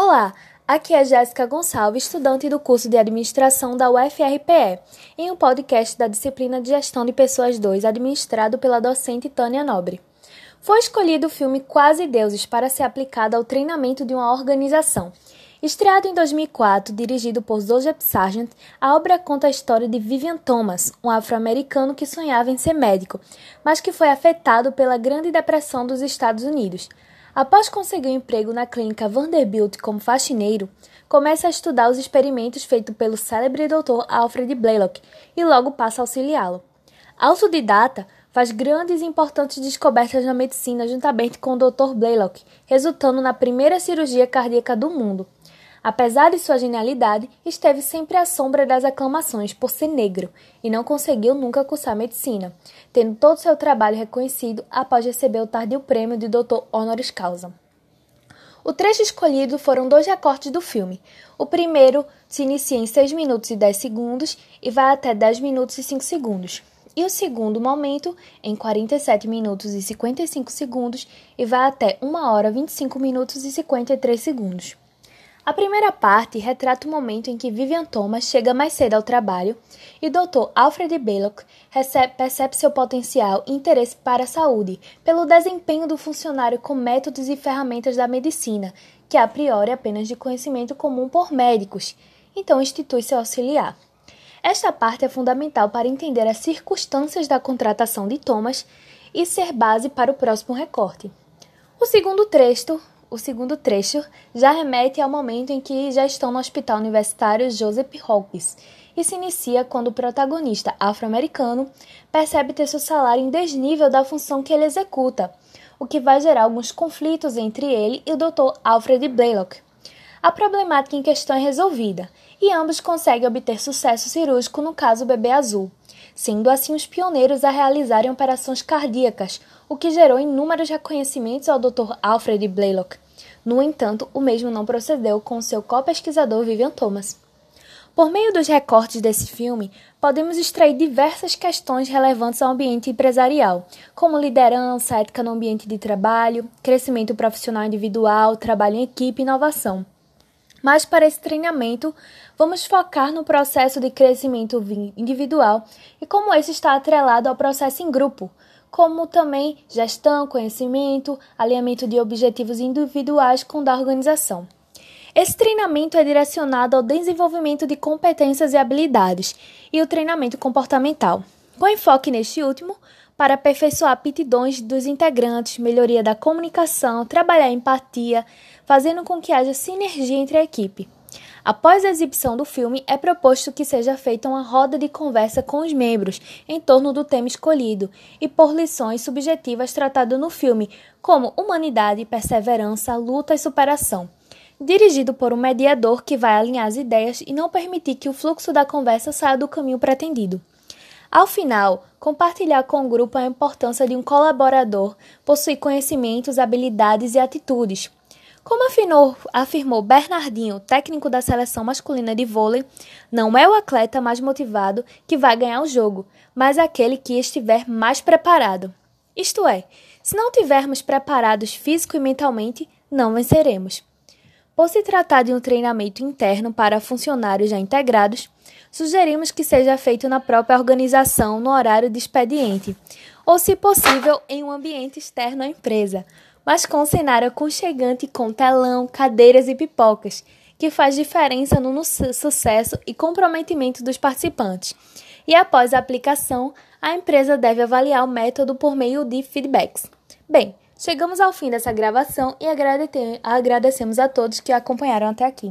Olá, aqui é Jéssica Gonçalves, estudante do curso de Administração da UFRPE, em um podcast da disciplina de Gestão de Pessoas 2, administrado pela docente Tânia Nobre. Foi escolhido o filme Quase Deuses para ser aplicado ao treinamento de uma organização. Estreado em 2004, dirigido por Joseph Sargent, a obra conta a história de Vivian Thomas, um afro-americano que sonhava em ser médico, mas que foi afetado pela Grande Depressão dos Estados Unidos. Após conseguir um emprego na clínica Vanderbilt como faxineiro, começa a estudar os experimentos feitos pelo célebre Dr. Alfred Blaylock e logo passa a auxiliá-lo. Autodidata, faz grandes e importantes descobertas na medicina juntamente com o Dr. Blaylock, resultando na primeira cirurgia cardíaca do mundo. Apesar de sua genialidade, esteve sempre à sombra das aclamações por ser negro e não conseguiu nunca cursar medicina, tendo todo seu trabalho reconhecido após receber o tardio prêmio de doutor honoris causa. O trecho escolhido foram dois recortes do filme. O primeiro se inicia em 6 minutos e 10 segundos e vai até 10 minutos e 5 segundos. E o segundo momento em 47 minutos e 55 segundos e vai até 1 hora 25 minutos e 53 segundos. A primeira parte retrata o momento em que Vivian Thomas chega mais cedo ao trabalho e o Dr. Alfred Belloc percebe seu potencial e interesse para a saúde pelo desempenho do funcionário com métodos e ferramentas da medicina, que a priori é apenas de conhecimento comum por médicos, então institui seu auxiliar. Esta parte é fundamental para entender as circunstâncias da contratação de Thomas e ser base para o próximo recorte. O segundo trecho o segundo trecho já remete ao momento em que já estão no Hospital Universitário Joseph Hopkins e se inicia quando o protagonista afro-americano percebe ter seu salário em desnível da função que ele executa, o que vai gerar alguns conflitos entre ele e o Dr. Alfred Blaylock. A problemática em questão é resolvida e ambos conseguem obter sucesso cirúrgico no caso bebê azul, sendo assim os pioneiros a realizarem operações cardíacas, o que gerou inúmeros reconhecimentos ao Dr. Alfred Blaylock. No entanto, o mesmo não procedeu com seu co-pesquisador Vivian Thomas. Por meio dos recortes desse filme, podemos extrair diversas questões relevantes ao ambiente empresarial, como liderança, ética no ambiente de trabalho, crescimento profissional individual, trabalho em equipe e inovação. Mas para esse treinamento, vamos focar no processo de crescimento individual e como esse está atrelado ao processo em grupo, como também gestão, conhecimento, alinhamento de objetivos individuais com o da organização. Esse treinamento é direcionado ao desenvolvimento de competências e habilidades e o treinamento comportamental, com enfoque neste último para aperfeiçoar aptidões dos integrantes, melhoria da comunicação, trabalhar a empatia, fazendo com que haja sinergia entre a equipe. Após a exibição do filme, é proposto que seja feita uma roda de conversa com os membros em torno do tema escolhido e por lições subjetivas tratadas no filme, como humanidade, perseverança, luta e superação. Dirigido por um mediador que vai alinhar as ideias e não permitir que o fluxo da conversa saia do caminho pretendido. Ao final, compartilhar com o grupo a importância de um colaborador possuir conhecimentos, habilidades e atitudes como afinou, afirmou Bernardinho, técnico da seleção masculina de vôlei, não é o atleta mais motivado que vai ganhar o jogo, mas aquele que estiver mais preparado. Isto é, se não tivermos preparados físico e mentalmente, não venceremos. Por se tratar de um treinamento interno para funcionários já integrados, sugerimos que seja feito na própria organização no horário de expediente, ou, se possível, em um ambiente externo à empresa mas com um cenário aconchegante com telão, cadeiras e pipocas, que faz diferença no sucesso e comprometimento dos participantes. E após a aplicação, a empresa deve avaliar o método por meio de feedbacks. Bem, chegamos ao fim dessa gravação e agradecemos a todos que acompanharam até aqui.